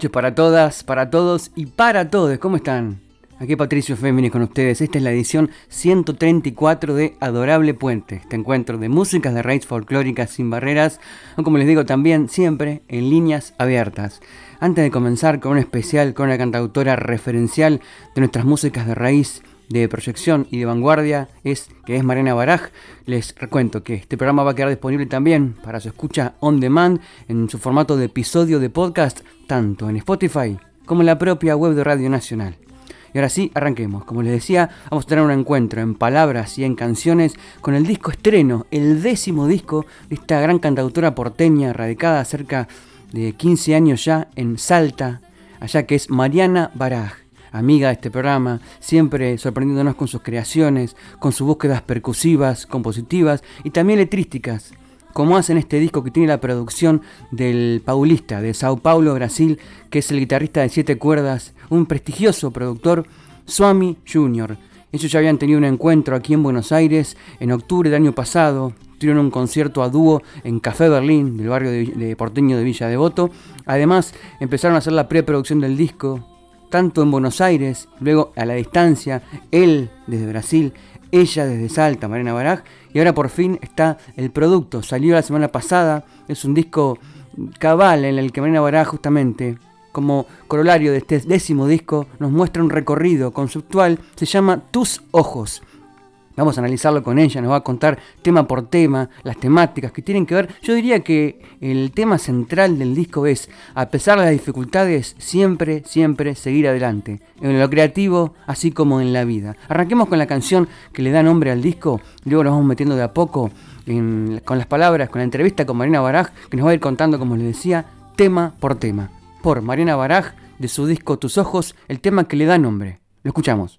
Noches para todas, para todos y para todos. ¿Cómo están? Aquí Patricio Féminis con ustedes. Esta es la edición 134 de Adorable Puente, este encuentro de músicas de raíz folclóricas sin barreras, o como les digo también, siempre en líneas abiertas. Antes de comenzar con un especial con la cantautora referencial de nuestras músicas de raíz, de proyección y de vanguardia es que es Mariana Baraj. Les recuento que este programa va a quedar disponible también para su escucha on demand en su formato de episodio de podcast, tanto en Spotify como en la propia web de Radio Nacional. Y ahora sí, arranquemos. Como les decía, vamos a tener un encuentro en palabras y en canciones con el disco estreno, el décimo disco de esta gran cantautora porteña radicada cerca de 15 años ya en Salta, allá que es Mariana Baraj amiga de este programa, siempre sorprendiéndonos con sus creaciones, con sus búsquedas percusivas, compositivas y también letrísticas, como hacen este disco que tiene la producción del paulista de Sao Paulo, Brasil, que es el guitarrista de siete cuerdas, un prestigioso productor, Swami Jr. Ellos ya habían tenido un encuentro aquí en Buenos Aires en octubre del año pasado, tuvieron un concierto a dúo en Café Berlín, del barrio de, porteño de Villa Devoto. Además, empezaron a hacer la preproducción del disco, tanto en Buenos Aires, luego a la distancia, él desde Brasil, ella desde Salta, Marina Baraj, y ahora por fin está el producto. Salió la semana pasada, es un disco cabal en el que Marina Baraj justamente, como corolario de este décimo disco, nos muestra un recorrido conceptual, se llama Tus Ojos. Vamos a analizarlo con ella, nos va a contar tema por tema, las temáticas que tienen que ver. Yo diría que el tema central del disco es, a pesar de las dificultades, siempre, siempre seguir adelante. En lo creativo, así como en la vida. Arranquemos con la canción que le da nombre al disco, luego nos vamos metiendo de a poco con las palabras, con la entrevista con Marina Baraj, que nos va a ir contando, como les decía, tema por tema. Por Marina Baraj, de su disco Tus Ojos, el tema que le da nombre. Lo escuchamos.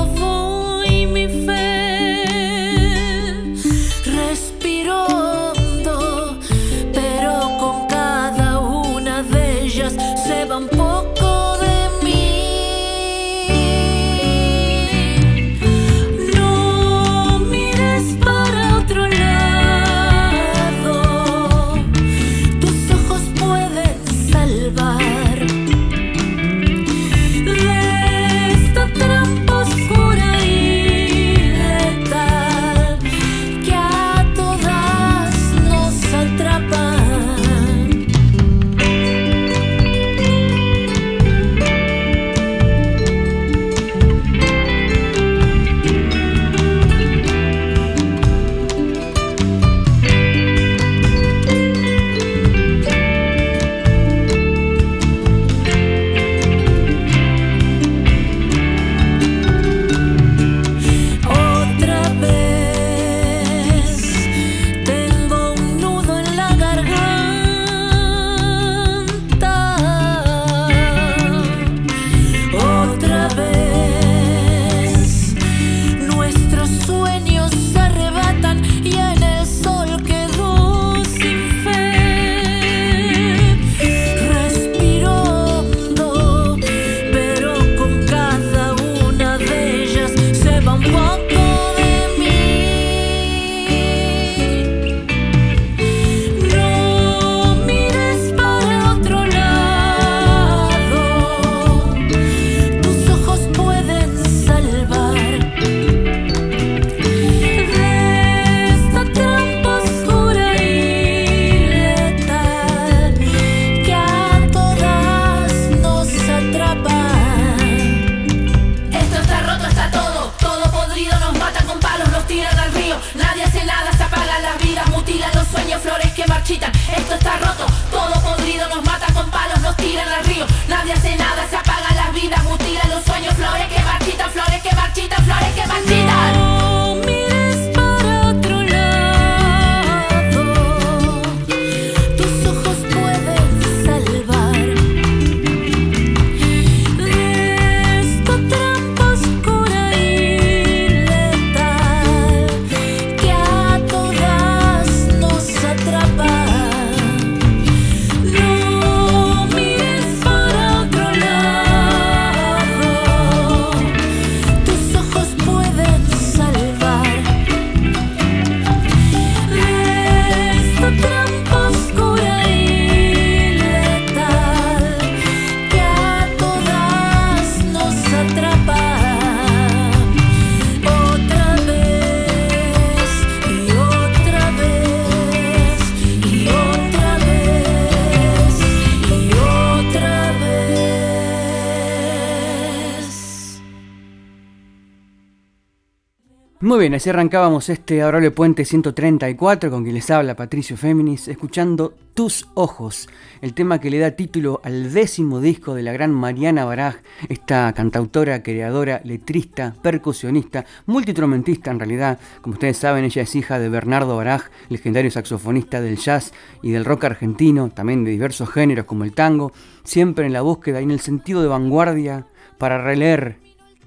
bien, así arrancábamos este Adorable Puente 134 con quien les habla Patricio Féminis, escuchando Tus Ojos, el tema que le da título al décimo disco de la gran Mariana Baraj, esta cantautora, creadora, letrista, percusionista, multitromentista en realidad. Como ustedes saben, ella es hija de Bernardo Baraj, legendario saxofonista del jazz y del rock argentino, también de diversos géneros como el tango, siempre en la búsqueda y en el sentido de vanguardia para releer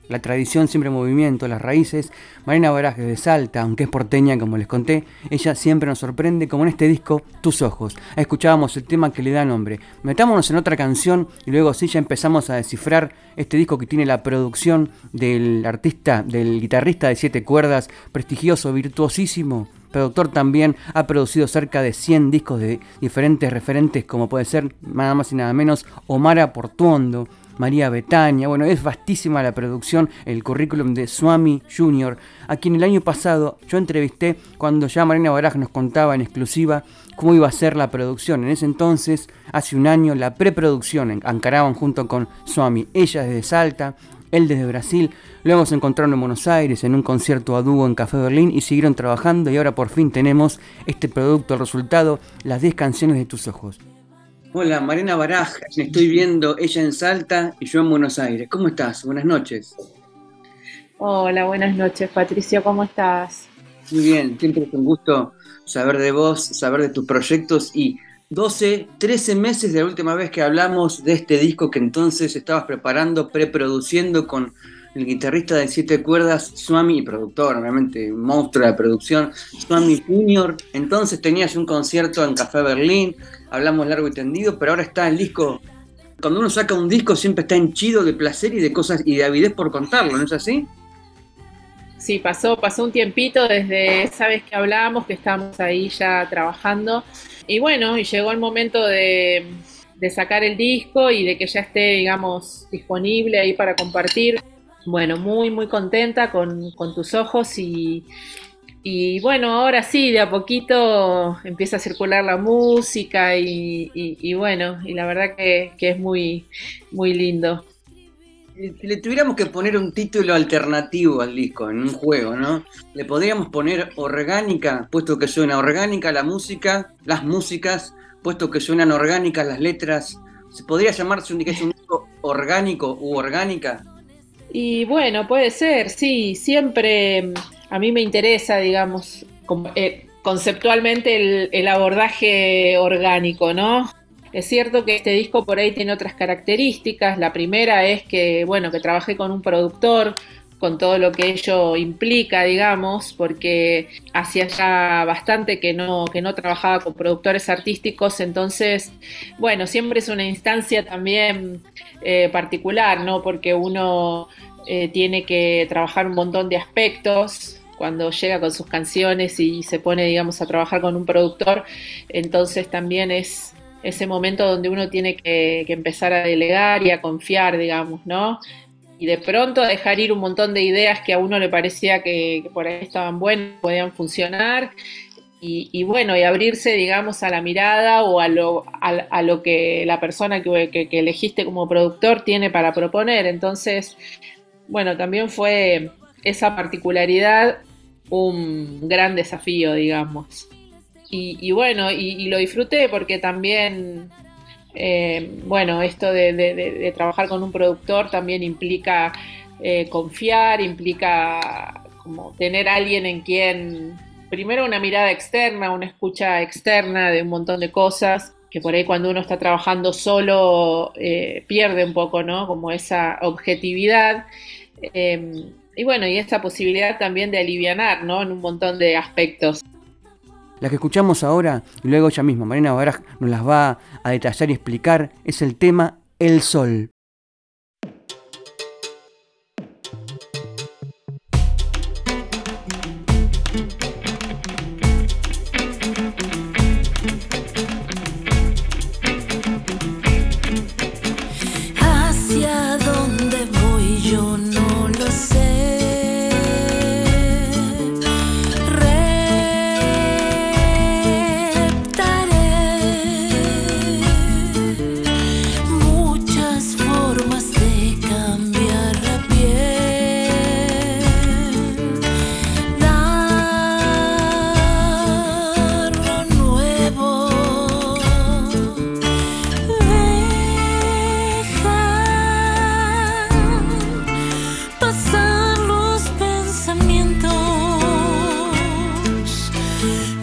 la tradición siempre en movimiento, las raíces. Marina Baraje de Salta, aunque es porteña como les conté, ella siempre nos sorprende como en este disco Tus Ojos. Escuchábamos el tema que le da nombre. Metámonos en otra canción y luego sí ya empezamos a descifrar este disco que tiene la producción del artista, del guitarrista de siete cuerdas, prestigioso, virtuosísimo. Productor también ha producido cerca de 100 discos de diferentes referentes como puede ser nada más y nada menos Omar Portuondo, María Betania. Bueno, es vastísima la producción, el currículum de Swami Jr., a quien el año pasado yo entrevisté cuando ya Marina Baraj nos contaba en exclusiva cómo iba a ser la producción. En ese entonces, hace un año, la preproducción encaraban junto con Swami, ella desde Salta, él desde Brasil. Luego se encontraron en Buenos Aires en un concierto a dúo en Café Berlín y siguieron trabajando y ahora por fin tenemos este producto, el resultado, las 10 canciones de tus ojos. Hola, Marina Baraja, estoy viendo ella en Salta y yo en Buenos Aires. ¿Cómo estás? Buenas noches. Hola, buenas noches, Patricio, ¿cómo estás? Muy bien, siempre es un gusto saber de vos, saber de tus proyectos y 12, 13 meses de la última vez que hablamos de este disco que entonces estabas preparando, preproduciendo con el guitarrista de siete cuerdas, Swami, productor, obviamente, monstruo de producción, Swami Junior. Entonces tenías un concierto en Café Berlín, hablamos largo y tendido, pero ahora está el disco. Cuando uno saca un disco siempre está henchido de placer y de cosas y de avidez por contarlo, ¿no es así? Sí, pasó, pasó un tiempito desde, sabes que hablábamos, que estábamos ahí ya trabajando. Y bueno, y llegó el momento de sacar el disco y de que ya esté, digamos, disponible ahí para compartir. Bueno, muy, muy contenta con, con tus ojos y, y bueno, ahora sí, de a poquito empieza a circular la música y, bueno, y la verdad que, es muy, muy lindo. Le tuviéramos que poner un título alternativo al disco en un juego, ¿no? Le podríamos poner orgánica, puesto que suena orgánica la música, las músicas, puesto que suenan orgánicas las letras. ¿Se podría llamarse un disco orgánico u orgánica? Y bueno, puede ser, sí, siempre a mí me interesa, digamos, eh, conceptualmente el, abordaje orgánico, ¿no? Es cierto que este disco por ahí tiene otras características. La primera es que, bueno, que trabajé con un productor, con todo lo que ello implica, digamos, porque hacía ya bastante que no, que no trabajaba con productores artísticos, entonces, bueno, siempre es una instancia también eh, particular, ¿no? Porque uno eh, tiene que trabajar un montón de aspectos cuando llega con sus canciones y se pone, digamos, a trabajar con un productor, entonces también es ese momento donde uno tiene que, empezar a delegar y a confiar, digamos, ¿no? Y de pronto dejar ir un montón de ideas que a uno le parecía que, por ahí estaban buenas, podían funcionar, y, bueno, y abrirse, digamos, a la mirada o a lo, a, lo que la persona que, que, elegiste como productor tiene para proponer. Entonces, bueno, también fue esa particularidad un gran desafío, digamos. Y, bueno, y, lo disfruté porque también, eh, bueno, esto de, trabajar con un productor también implica eh, confiar, implica como tener alguien en quien, primero una mirada externa, una escucha externa de un montón de cosas, que por ahí cuando uno está trabajando solo eh, pierde un poco, ¿no? Como esa objetividad. y bueno, y esta posibilidad también de alivianar, ¿no? En un montón de aspectos. La que escuchamos ahora, y luego ella misma, Marina Baraj, nos las va a detallar y explicar, es el tema El Sol. Yeah.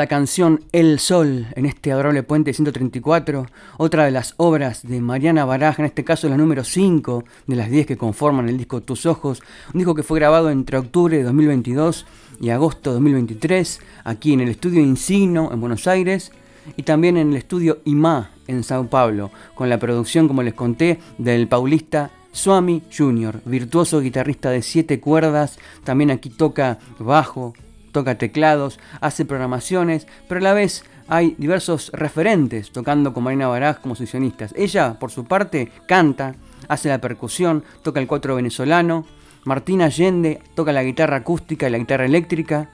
La canción El Sol en este adorable puente 134, otra de las obras de Mariana Baraja, en este caso la número 5 de las 10 que conforman el disco Tus Ojos, un disco que fue grabado entre octubre de 2022 y agosto de 2023, aquí en el estudio Insigno en Buenos Aires y también en el estudio IMA en Sao Paulo, con la producción, como les conté, del paulista Swami Jr., virtuoso guitarrista de 7 cuerdas, también aquí toca bajo, toca teclados, hace programaciones, pero a la vez hay diversos referentes tocando con Marina Baraj como sesionistas. Ella, por su parte, canta, hace la percusión, toca el cuatro venezolano. Martina Allende toca la guitarra acústica y la guitarra eléctrica.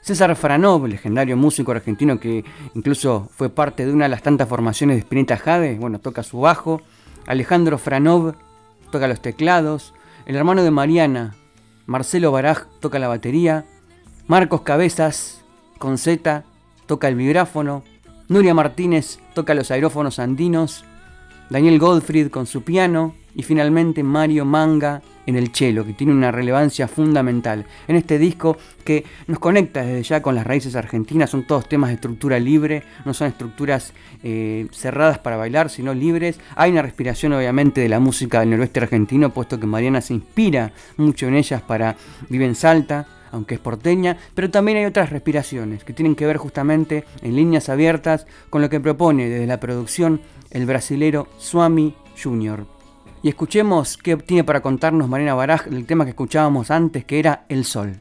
César Franov, legendario músico argentino que incluso fue parte de una de las tantas formaciones de Spinetta Jade, bueno, toca su bajo. Alejandro Franov toca los teclados. El hermano de Mariana, Marcelo Baraj, toca la batería. Marcos Cabezas, con Z, toca el vibráfono. Nuria Martínez toca los aerófonos andinos. Daniel Goldfried con su piano. Y finalmente Mario Manga en el cello, que tiene una relevancia fundamental en este disco que nos conecta desde ya con las raíces argentinas. Son todos temas de estructura libre, no son estructuras eh, cerradas para bailar, sino libres. Hay una respiración obviamente de la música del noroeste argentino, puesto que Mariana se inspira mucho en ellas para Vive en Salta aunque es porteña, pero también hay otras respiraciones que tienen que ver justamente en líneas abiertas con lo que propone desde la producción el brasilero Swami Jr y escuchemos qué tiene para contarnos Marina Baraj del tema que escuchábamos antes, que era El Sol.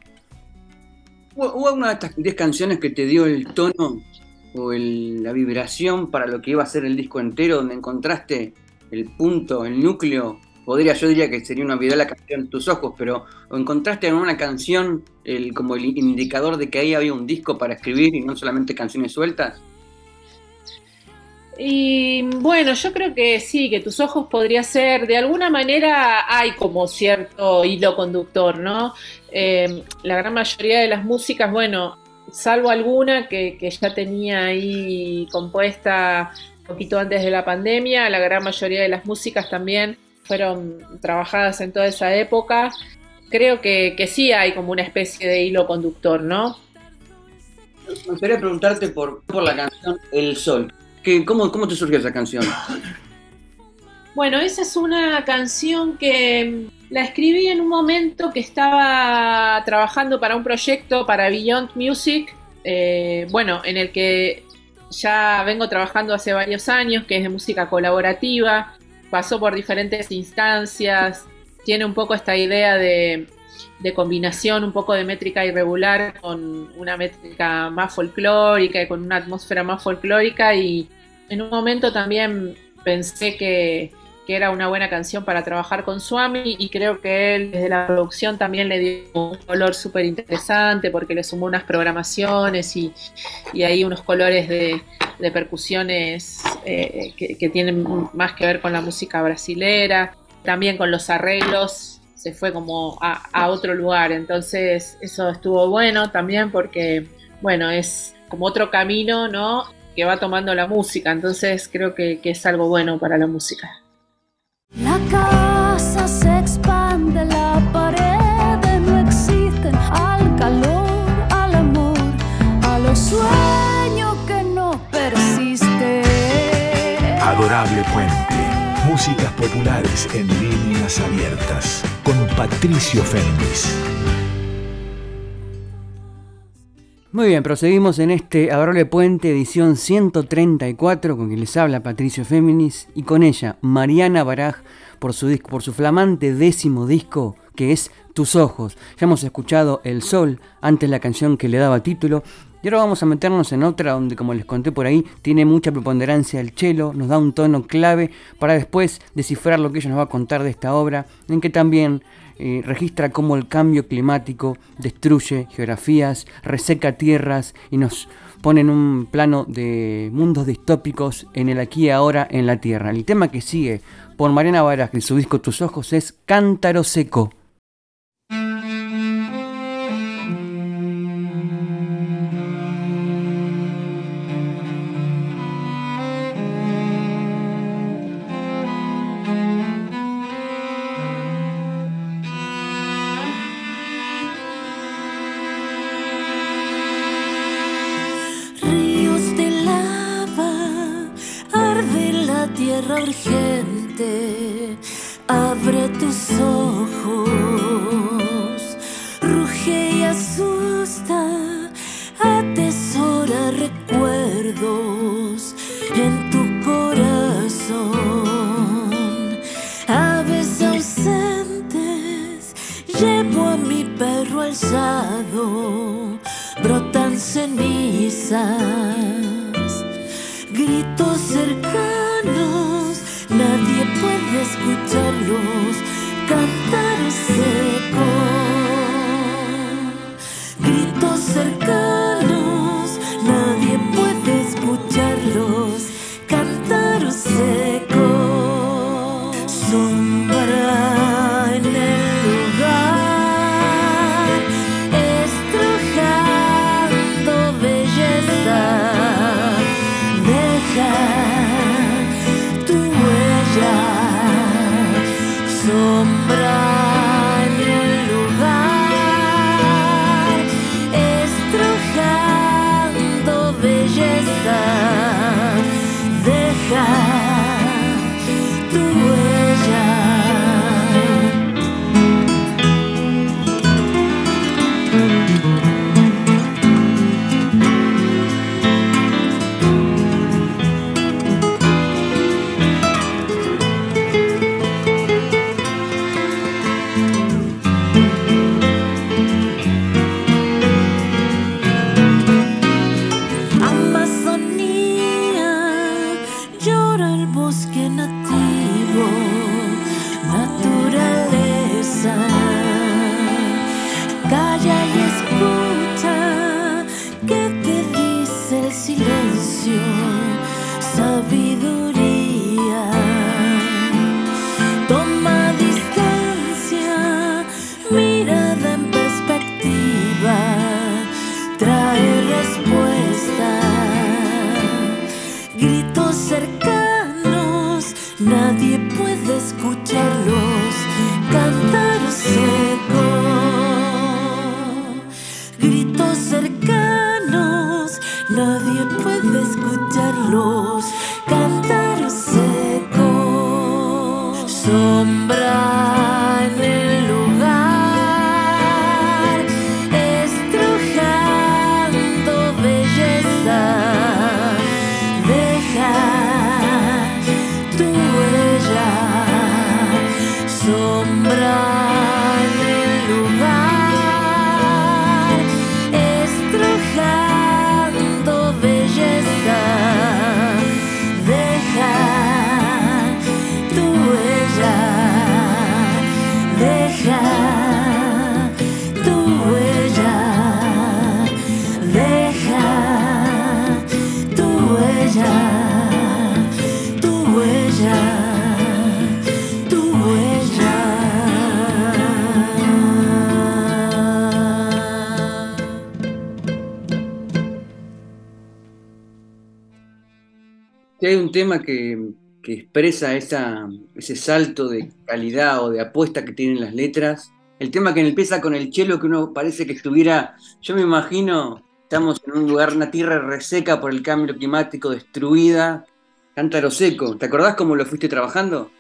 ¿Hubo una de estas 10 canciones que te dio el tono o la vibración para lo que iba a ser el disco entero, donde encontraste el punto, el núcleo? Podría, yo diría que sería una vida la canción Tus Ojos, pero encontraste en una canción el, como el indicador de que ahí había un disco para escribir y no solamente canciones sueltas? Y bueno, yo creo que sí, que tus ojos podría ser, de alguna manera hay como cierto hilo conductor, ¿no? Eh, la gran mayoría de las músicas, bueno, salvo alguna que, que, ya tenía ahí compuesta un poquito antes de la pandemia, la gran mayoría de las músicas también fueron trabajadas en toda esa época. Creo que, que sí hay como una especie de hilo conductor, ¿no? Me gustaría preguntarte por, por la canción El Sol cómo, ¿Cómo te surgió esa canción? Bueno, esa es una canción que la escribí en un momento que estaba trabajando para un proyecto para Beyond Music, eh, bueno, en el que ya vengo trabajando hace varios años, que es de música colaborativa, pasó por diferentes instancias, tiene un poco esta idea de, combinación, un poco de métrica irregular con una métrica más folclórica y con una atmósfera más folclórica y en un momento también pensé que, era una buena canción para trabajar con Swami y creo que él desde la producción también le dio un color súper interesante porque le sumó unas programaciones y, y ahí unos colores de, percusiones eh, que, tienen más que ver con la música brasilera, también con los arreglos se fue como a otro lugar, entonces eso estuvo bueno también porque, bueno, es como otro camino, ¿no? que va tomando la música, entonces creo que, es algo bueno para la música. La casa se expande, la pared no existe al calor, al amor, a los sueños que no persiste. Adorable Puente, músicas populares en líneas abiertas, con Patricio Fernández. Muy bien, proseguimos en este Adorable Puente, edición 134, con quien les habla Patricio Féminis, y con ella Mariana Baraj por su, disco, por su flamante décimo disco, que es Tus Ojos. Ya hemos escuchado El Sol, antes la canción que le daba título, y ahora vamos a meternos en otra donde, como les conté por ahí, tiene mucha preponderancia el cello, nos da un tono clave para después descifrar lo que ella nos va a contar de esta obra, en que también eh, registra cómo el cambio climático destruye geografías, reseca tierras y nos pone en un plano de mundos distópicos en el aquí y ahora en la Tierra. El tema que sigue por Mariana Varas en su disco Tus Ojos es Cántaro Seco. somebody Sombra tema que, expresa esa, ese salto de calidad o de apuesta que tienen las letras, el tema que empieza con el chelo que uno parece que estuviera, yo me imagino, estamos en un lugar, una tierra reseca por el cambio climático, destruida, cántaro seco. ¿Te acordás cómo lo fuiste trabajando?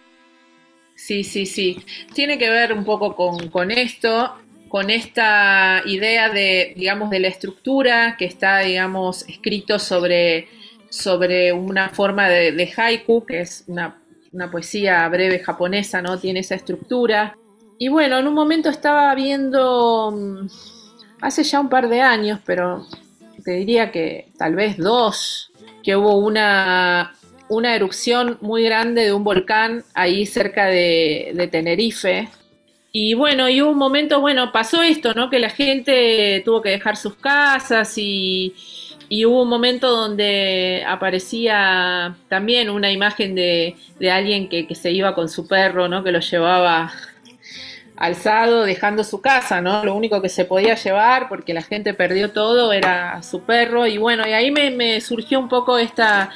Sí, sí, sí. Tiene que ver un poco con, con esto, con esta idea de, digamos, de la estructura que está, digamos, escrito sobre, sobre una forma de, haiku, que es una, una poesía breve japonesa, ¿no? Tiene esa estructura. Y bueno, en un momento estaba viendo, mm, hace ya un par de años, pero te diría que tal vez dos, que hubo una, una erupción muy grande de un volcán ahí cerca de, de Tenerife. Y bueno, y hubo un momento, bueno, pasó esto, ¿no? Que la gente tuvo que dejar sus casas y, y hubo un momento donde aparecía también una imagen de, de alguien que, que se iba con su perro, ¿no? Que lo llevaba alzado dejando su casa, ¿no? Lo único que se podía llevar, porque la gente perdió todo, era su perro. Y bueno, y ahí me, me surgió un poco esta,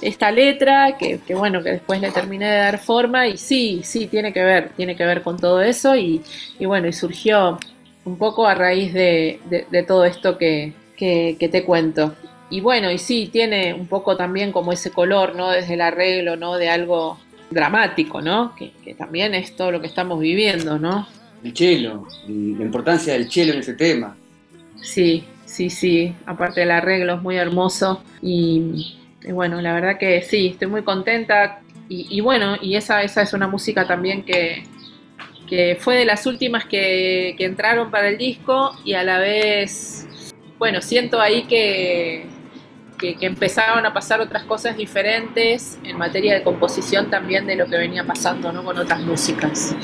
esta letra, que, que, bueno, que después le terminé de dar forma. Y sí, sí, tiene que ver, tiene que ver con todo eso. Y, y bueno, y surgió un poco a raíz de, de, de todo esto que, que, que te cuento. Y bueno, y sí, tiene un poco también como ese color, ¿no? Desde el arreglo, ¿no? De algo dramático, ¿no? Que, que, también es todo lo que estamos viviendo, ¿no? El chelo, la importancia del chelo en ese tema. Sí, sí, sí. Aparte del arreglo es muy hermoso y, y bueno, la verdad que sí, estoy muy contenta y, y bueno, y esa, esa es una música también que, que fue de las últimas que, que entraron para el disco y a la vez, bueno, siento ahí que que, que empezaban a pasar otras cosas diferentes en materia de composición también de lo que venía pasando con otras músicas.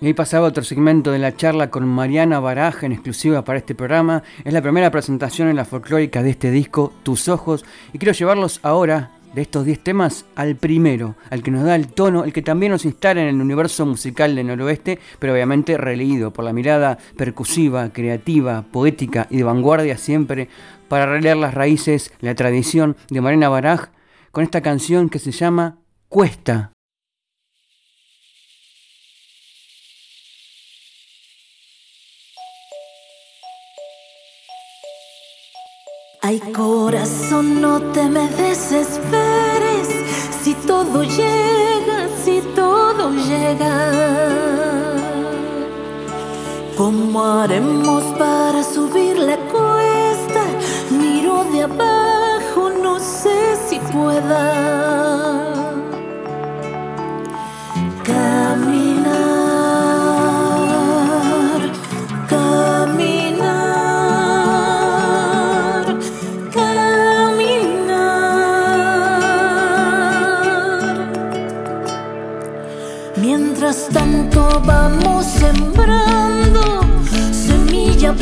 Y ahí pasaba otro segmento de la charla con Mariana Baraja en exclusiva para este programa. Es la primera presentación en la folclórica de este disco, Tus Ojos. Y quiero llevarlos ahora, de estos 10 temas, al primero, al que nos da el tono, el que también nos instala en el universo musical del noroeste, pero obviamente releído por la mirada percusiva, creativa, poética y de vanguardia siempre, para releer las raíces, la tradición de Mariana Baraj, con esta canción que se llama Cuesta. Ay corazón, no te me desesperes si todo llega, si todo llega. ¿Cómo haremos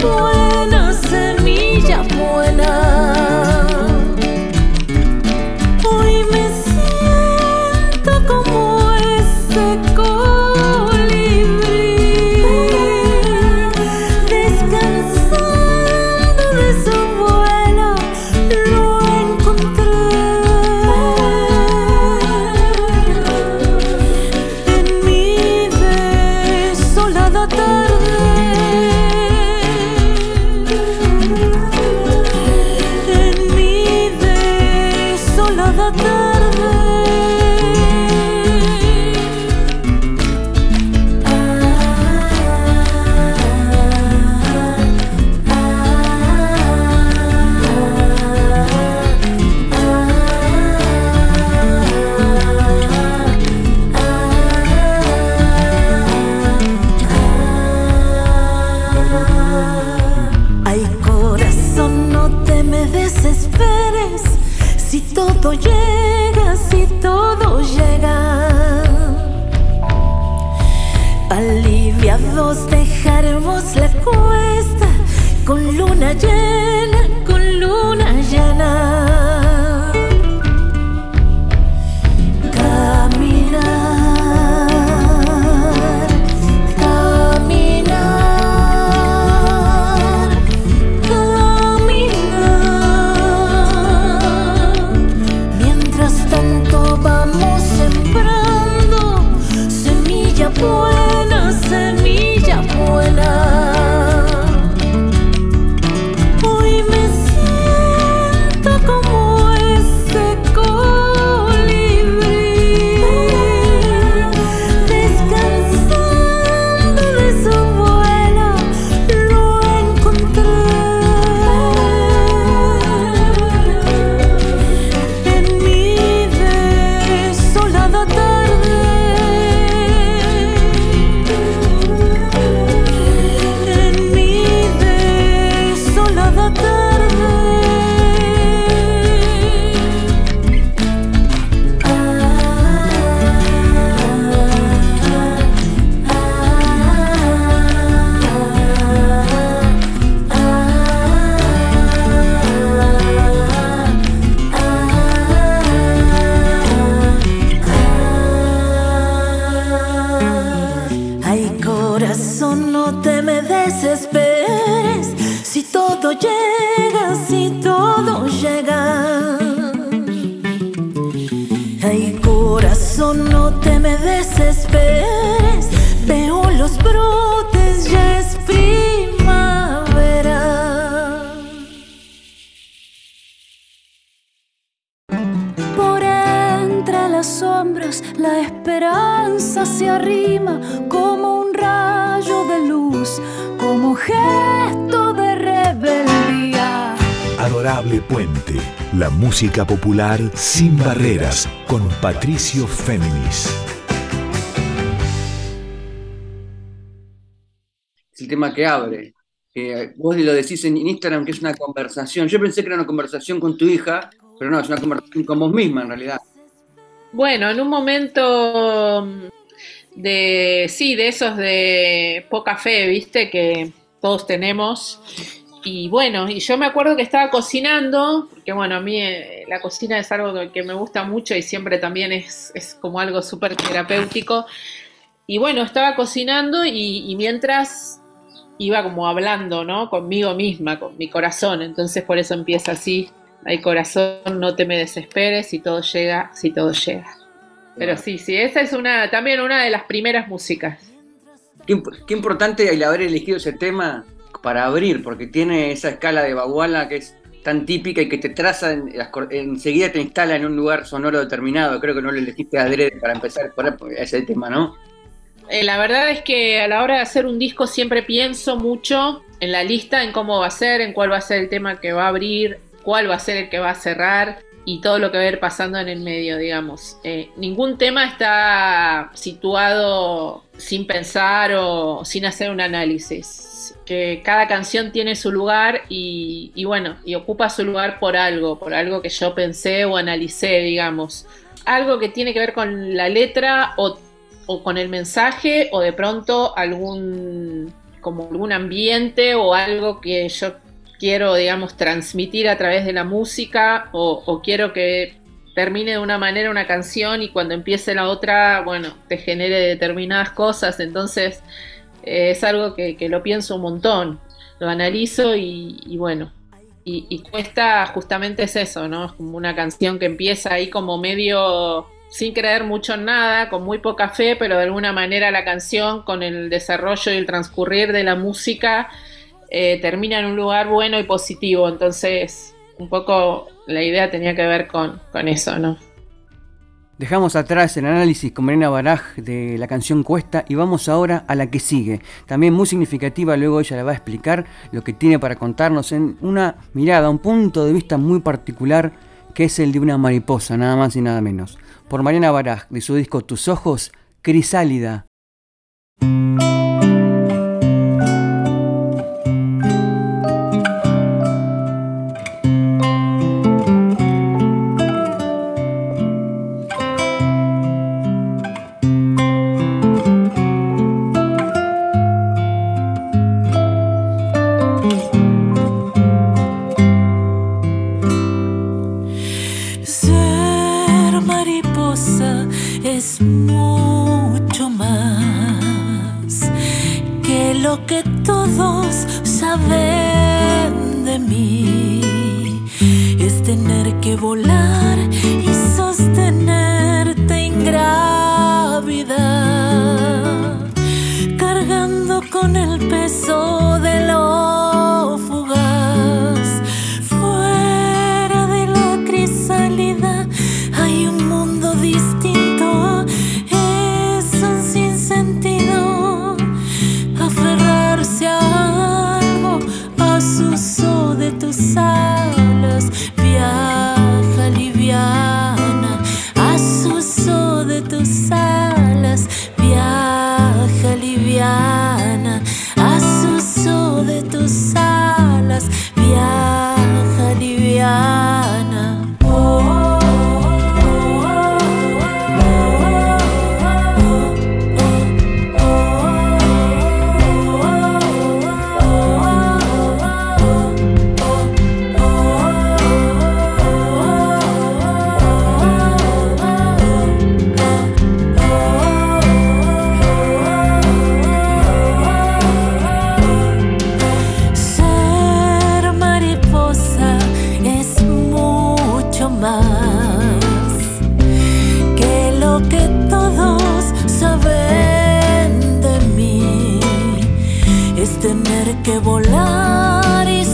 semilla buena, desesperes si todo llega, si todo llega. Ay corazón, no te me desesperes, veo los brotes, ya es primavera. Por entre las sombras la esperanza se arrima Adorable Puente, la música popular sin barreras, con Patricio Féminis. Es el tema que abre Eh, vos lo decís en Instagram que es una conversación. Yo pensé que era una conversación con tu hija, pero no, es una conversación con vos misma en realidad. Bueno, en un momento de, sí, de esos de poca fe, viste, que todos tenemos. Y bueno, y yo me acuerdo que estaba cocinando, porque bueno, a mí eh, la cocina es algo que, me gusta mucho y siempre también es, es como algo súper terapéutico. Y bueno, estaba cocinando y, mientras iba como hablando, ¿no? Conmigo misma, con mi corazón. Entonces por eso empieza así. Hay corazón, no te me desesperes, y todo llega, si todo llega. Pero sí, sí, esa es una también una de las primeras músicas. Qué, qué importante el haber elegido ese tema para abrir, porque tiene esa escala de baguala que es tan típica y que te traza, en, enseguida te instala en un lugar sonoro determinado. Creo que no lo elegiste adrede para empezar por ese tema, ¿no? Eh, la verdad es que a la hora de hacer un disco siempre pienso mucho en la lista, en cómo va a ser, en cuál va a ser el tema que va a abrir, cuál va a ser el que va a cerrar y todo lo que va a ir pasando en el medio, digamos. Eh, ningún tema está situado sin pensar o sin hacer un análisis. Que cada canción tiene su lugar y, bueno, y ocupa su lugar por algo, por algo que yo pensé o analicé, digamos. Algo que tiene que ver con la letra o, o con el mensaje o de pronto algún como algún ambiente o algo que yo quiero, digamos, transmitir a través de la música o, quiero que termine de una manera una canción y cuando empiece la otra, bueno, te genere determinadas cosas. Entonces es algo que, lo pienso un montón, lo analizo y, bueno, y, cuesta justamente es eso, ¿no? Es como una canción que empieza ahí como medio sin creer mucho en nada, con muy poca fe, pero de alguna manera la canción con el desarrollo y el transcurrir de la música eh, termina en un lugar bueno y positivo. Entonces, un poco la idea tenía que ver con, eso, ¿no? Dejamos atrás el análisis con Marina Baraj de la canción Cuesta y vamos ahora a la que sigue. También muy significativa, luego ella le va a explicar lo que tiene para contarnos en una mirada, un punto de vista muy particular que es el de una mariposa, nada más y nada menos. Por Mariana Baraj, de su disco Tus Ojos, Crisálida. tener que volar y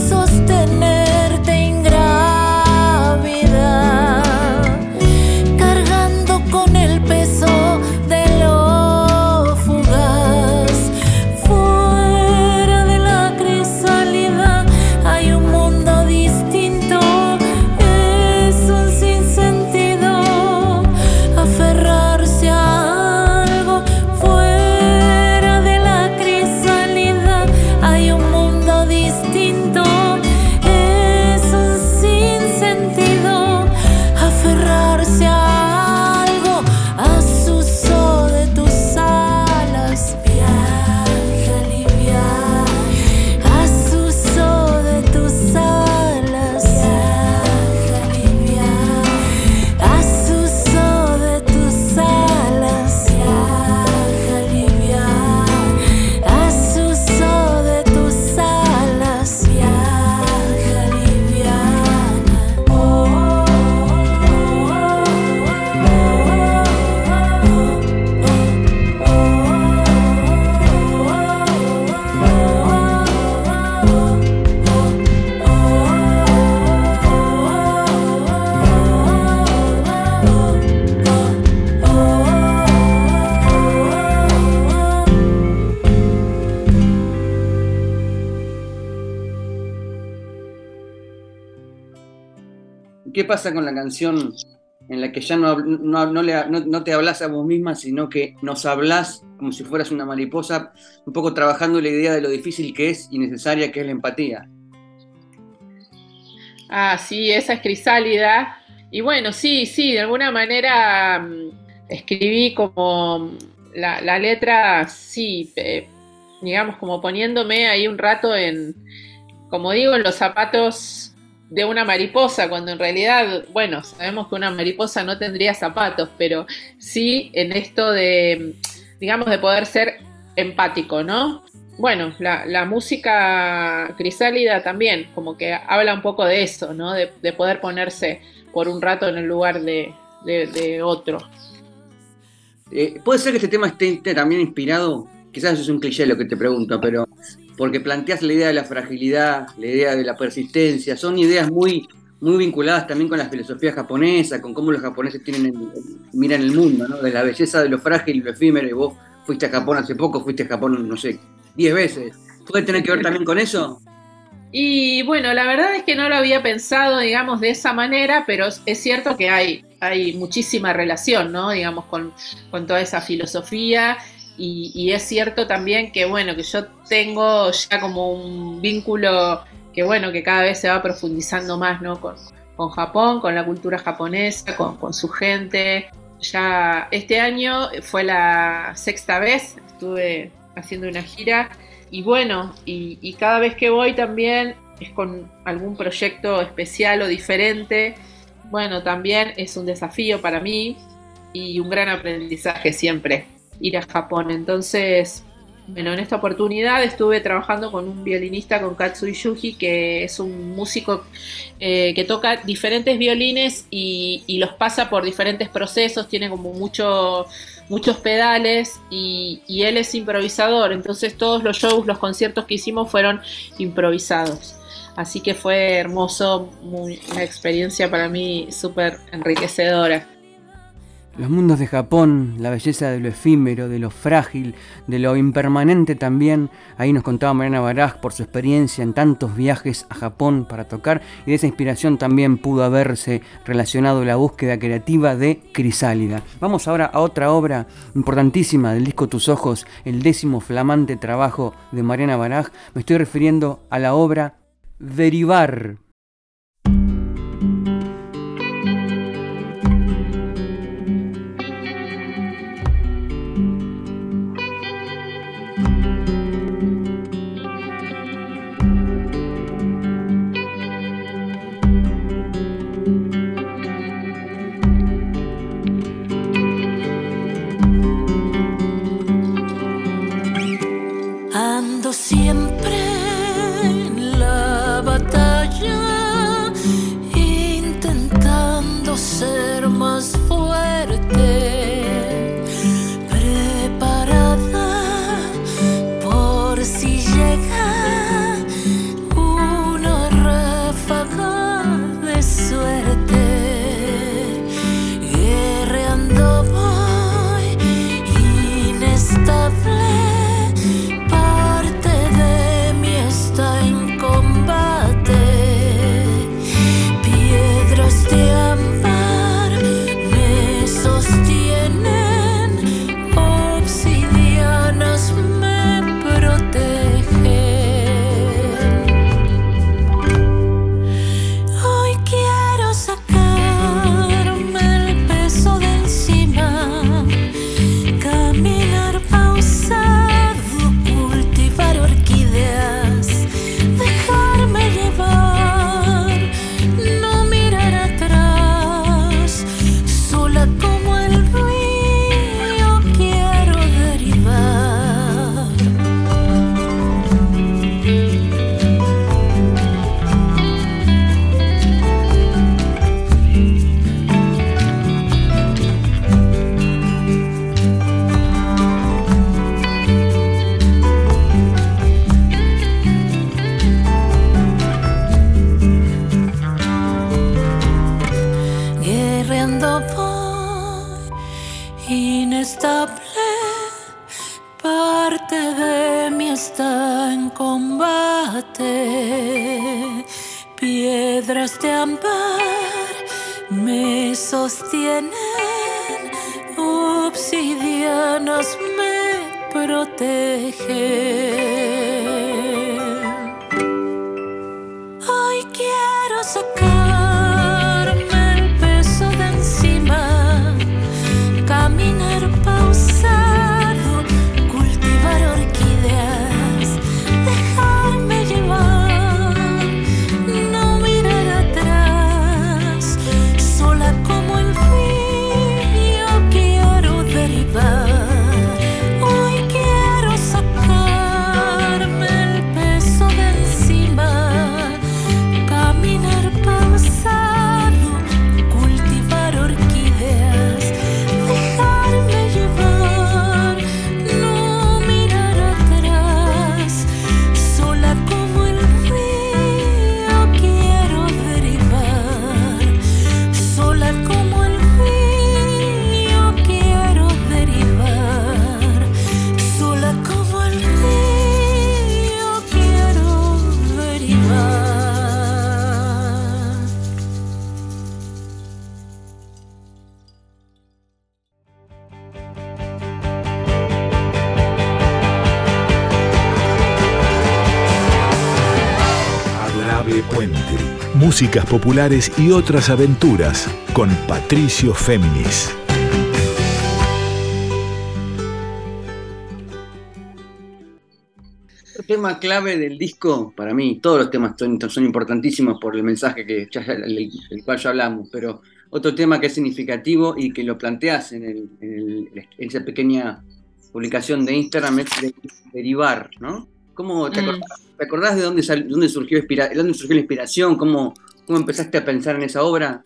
pasa con la canción en la que ya no, no, le, no, te hablas a vos misma, sino que nos hablas como si fueras una mariposa, un poco trabajando la idea de lo difícil que es y necesaria que es la empatía? Ah, sí, esa es crisálida. Y bueno, sí, sí, de alguna manera mm, escribí como la, letra, sí, digamos, como poniéndome ahí un rato en, como digo, en los zapatos de una mariposa, cuando en realidad, bueno, sabemos que una mariposa no tendría zapatos, pero sí en esto de, digamos, de poder ser empático, ¿no? Bueno, la, música crisálida también, como que habla un poco de eso, ¿no? De, poder ponerse por un rato en el lugar de, otro. Eh, ¿Puede ser que este tema esté también inspirado? Quizás es un cliché lo que te pregunto, pero porque planteas la idea de la fragilidad, la idea de la persistencia, son ideas muy, muy vinculadas también con la filosofía japonesa, con cómo los japoneses tienen miran el mundo, ¿no? de la belleza de lo frágil y lo efímero, y vos fuiste a Japón hace poco, fuiste a Japón, no sé, diez veces. ¿Puede tener que ver también con eso? Y bueno, la verdad es que no lo había pensado, digamos, de esa manera, pero es cierto que hay, hay muchísima relación, ¿no? Digamos, con, con toda esa filosofía y, es cierto también que, bueno, que yo tengo ya como un vínculo que, bueno, que cada vez se va profundizando más, ¿no? Con, Japón, con la cultura japonesa, con, su gente. Ya este año fue la sexta vez, estuve haciendo una gira y bueno, y, y, cada vez que voy también es con algún proyecto especial o diferente. Bueno, también es un desafío para mí y un gran aprendizaje siempre ir a Japón. Entonces, bueno, en esta oportunidad estuve trabajando con un violinista, con Katsui Yuji, que es un músico eh, que toca diferentes violines y, los pasa por diferentes procesos, tiene como mucho, muchos pedales y, él es improvisador, entonces todos los shows, los conciertos que hicimos fueron improvisados. Así que fue hermoso, una experiencia para mí súper enriquecedora. Los mundos de Japón, la belleza de lo efímero, de lo frágil, de lo impermanente también. Ahí nos contaba Mariana Baraj por su experiencia en tantos viajes a Japón para tocar y de esa inspiración también pudo haberse relacionado la búsqueda creativa de Crisálida. Vamos ahora a otra obra importantísima del disco Tus Ojos, el décimo flamante trabajo de Mariana Baraj. Me estoy refiriendo a la obra Derivar passieren. Músicas populares y otras aventuras con Patricio Féminis. El tema clave del disco, para mí, todos los temas son, son importantísimos por el mensaje que ya, el, el cual ya hablamos, pero otro tema que es significativo y que lo planteas en, el- en el- en esa pequeña publicación de Instagram es de- derivar, ¿no? ¿Cómo te Mm. acordás, te acordás de dónde, sal- dónde, surgió, inspira- dónde surgió la inspiración? ¿Cómo, ¿Cómo empezaste a pensar en esa obra?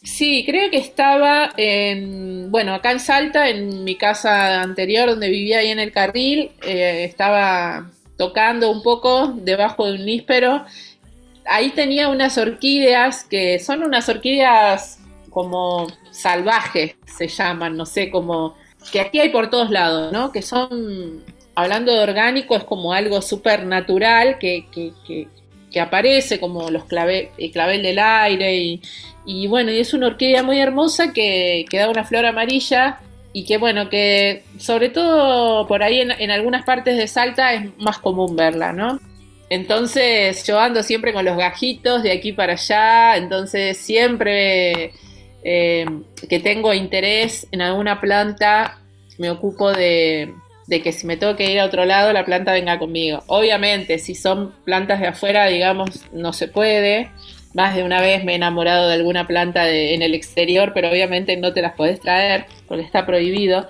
Sí, creo que estaba en, bueno, acá en Salta, en mi casa anterior donde vivía ahí en el carril, eh, estaba tocando un poco debajo de un níspero. Ahí tenía unas orquídeas que son unas orquídeas como salvajes, se llaman, no sé, como que aquí hay por todos lados, ¿no? Que son, hablando de orgánico, es como algo súper natural que, que, que- que aparece, como los el clavel del aire y, bueno, y es una orquídea muy hermosa que, da una flor amarilla y que bueno, que sobre todo por ahí en, en algunas partes de Salta es más común verla, ¿no? Entonces yo ando siempre con los gajitos de aquí para allá, entonces siempre eh, que tengo interés en alguna planta me ocupo de, de que si me tengo que ir a otro lado la planta venga conmigo. Obviamente si son plantas de afuera, digamos, no se puede, más de una vez me he enamorado de alguna planta en el exterior, pero obviamente no te las podés traer porque está prohibido.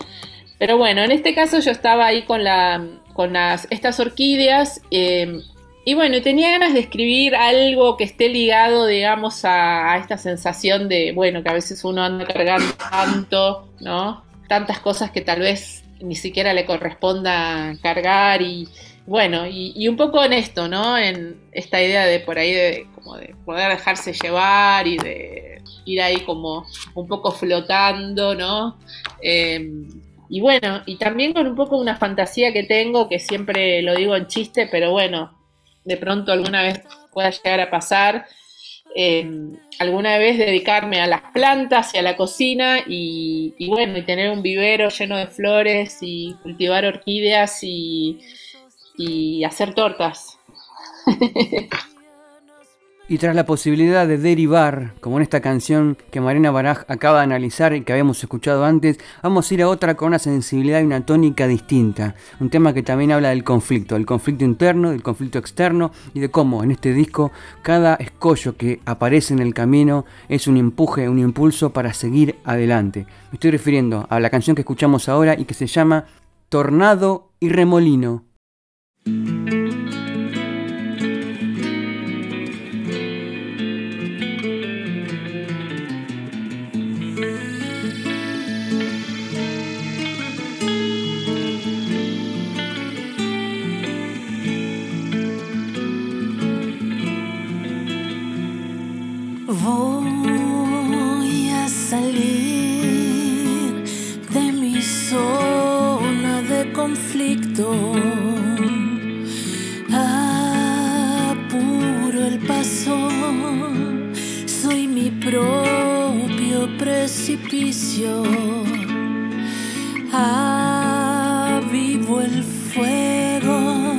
Pero bueno, en este caso yo estaba ahí con, la, con las, estas orquídeas eh, y bueno, tenía ganas de escribir algo que esté ligado, digamos, a, a esta sensación de, bueno, que a veces uno anda cargando tanto, ¿no? Tantas cosas que tal vez ni siquiera le corresponda cargar y, bueno, y, un poco en esto, ¿no? En esta idea de por ahí de como de poder dejarse llevar y de ir ahí como un poco flotando, ¿no? Eh, y bueno, y también con un poco una fantasía que tengo, que siempre lo digo en chiste, pero bueno, de pronto alguna vez pueda llegar a pasar, eh, alguna vez dedicarme a las plantas y a la cocina y, bueno, y tener un vivero lleno de flores y cultivar orquídeas y, y hacer tortas. Y tras la posibilidad de derivar, como en esta canción que Marina Baraj acaba de analizar y que habíamos escuchado antes, vamos a ir a otra con una sensibilidad y una tónica distinta. Un tema que también habla del conflicto, del conflicto interno, del conflicto externo y de cómo en este disco cada escollo que aparece en el camino es un empuje, un impulso para seguir adelante. Me estoy refiriendo a la canción que escuchamos ahora y que se llama Tornado y Remolino. Precipicio. Avivo el fuego,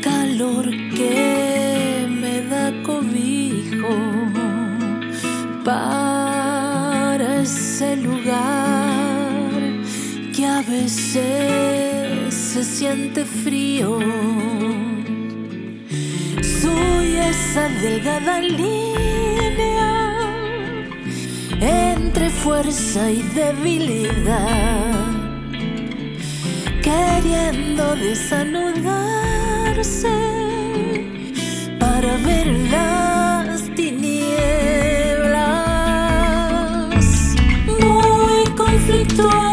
calor que me da cobijo para ese lugar que a veces se siente frío. Soy esa delgada línea entre fuerza y debilidad, queriendo desanudarse para ver las tinieblas. Muy conflictuada,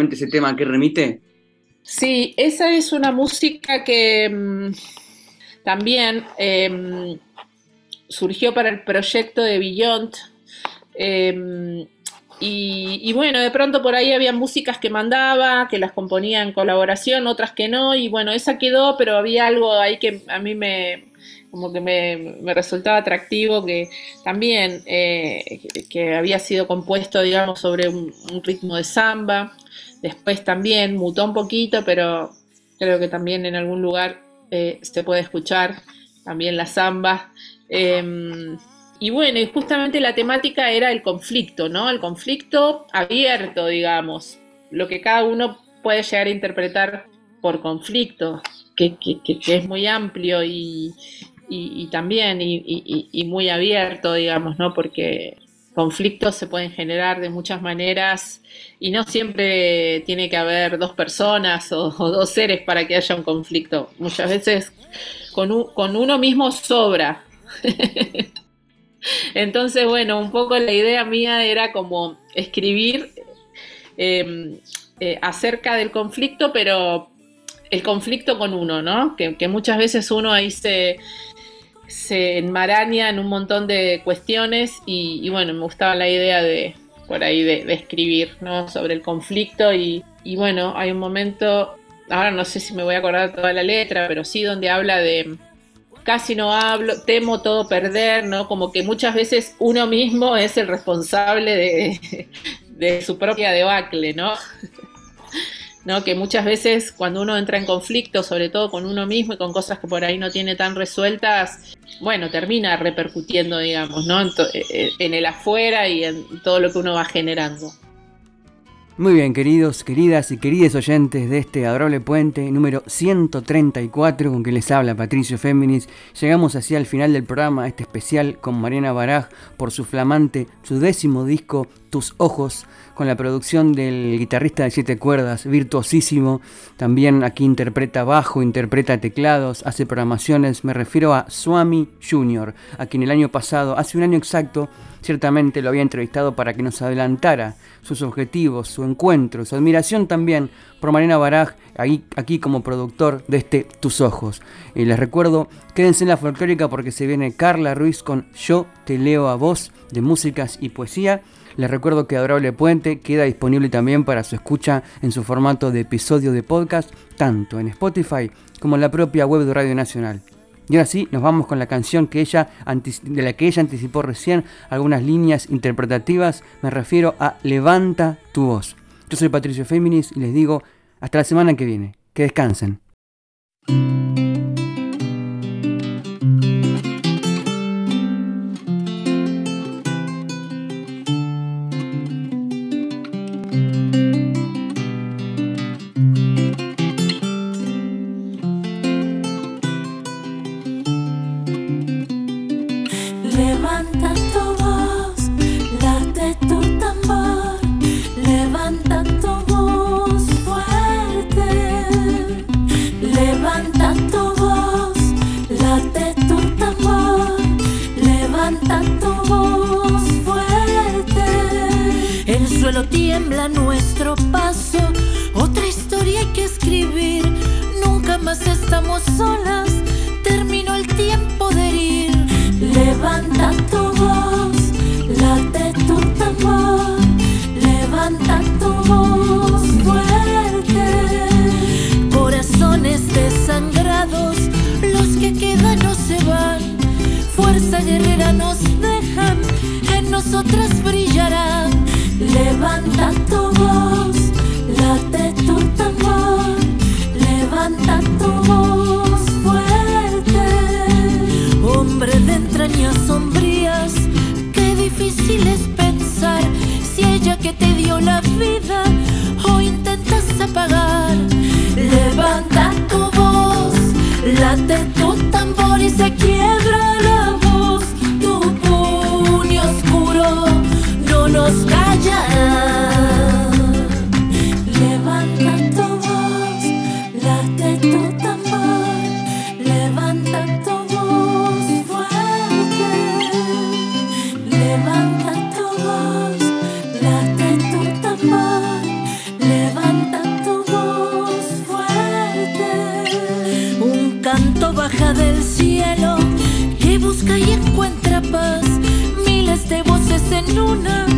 ese tema a qué remite? Sí, esa es una música que mm, también em, surgió para el proyecto de Beyond. em, y, bueno, de pronto por ahí había músicas que mandaba, que las componía en colaboración, otras que no, y bueno, esa quedó, pero había algo ahí que a mí me, como que me, resultaba atractivo, que también eh, que, había sido compuesto, digamos, sobre un ritmo de samba. Después también mutó un poquito, pero creo que también en algún lugar eh, se puede escuchar también la samba. Em, y bueno, y justamente la temática era el conflicto, ¿no? El conflicto abierto, digamos. Lo que cada uno puede llegar a interpretar por conflicto, que, que- que- que es muy amplio y, y- y también y, y- y muy abierto, digamos, ¿no? Porque conflictos se pueden generar de muchas maneras y no siempre tiene que haber dos personas o, dos seres para que haya un conflicto. Muchas veces con, uno mismo sobra. Entonces, bueno, un poco la idea mía era como escribir eh, eh, acerca del conflicto, pero el conflicto con uno, ¿no? Que, que muchas veces uno ahí se, se enmaraña en un montón de cuestiones y, bueno, me gustaba la idea de por ahí de, escribir ¿no? sobre el conflicto y, y, bueno, hay un momento, ahora no sé si me voy a acordar toda la letra, pero sí donde habla de casi no hablo, temo todo perder, ¿no? Como que muchas veces uno mismo es el responsable de, de su propia debacle, ¿no? Que muchas veces cuando uno entra en conflicto, sobre todo con uno mismo y con cosas que por ahí no tiene tan resueltas, bueno, termina repercutiendo, digamos, ¿no? En, eh, eh, el afuera y en todo lo que uno va generando. Muy bien, queridos, queridas y queridos oyentes de este adorable puente número 134 con que les habla Patricio Féminis, llegamos así al final del programa, este especial con Mariana Baraj por su flamante, su décimo disco, Tus Ojos, con la producción del guitarrista de siete cuerdas, virtuosísimo. También aquí interpreta bajo, interpreta teclados, hace programaciones. Me refiero a Swami Jr., a quien el año pasado, hace un año exacto, ciertamente lo había entrevistado para que nos adelantara sus objetivos, su encuentro, su admiración también por Marina Baraj, aquí como productor de este Tus Ojos. Y les recuerdo, quédense en la folclórica porque se viene Carla Ruiz con Yo te leo a vos de músicas y poesía. Les recuerdo que Adorable Puente queda disponible también para su escucha en su formato de episodio de podcast, tanto en Spotify como en la propia web de Radio Nacional. Y ahora sí, nos vamos con la canción que ella, de la que ella anticipó recién algunas líneas interpretativas. Me refiero a Levanta tu voz. Yo soy Patricio Féminis y les digo hasta la semana que viene. Que descansen. Nuestro paso. Otra historia hay que escribir. Nunca más estamos solas. Terminó el tiempo de herir. Levanta tu voz, late tu tambor. Levanta tu voz fuerte. Corazones desangrados, los que quedan no se van. Fuerza guerrera nos dejan, en nosotras Levanta tu voz, late tu tambor, levanta tu voz fuerte. Hombre de entrañas sombrías, qué difícil es pensar si ella que te dio la vida busca y encuentra paz. Miles de voces en una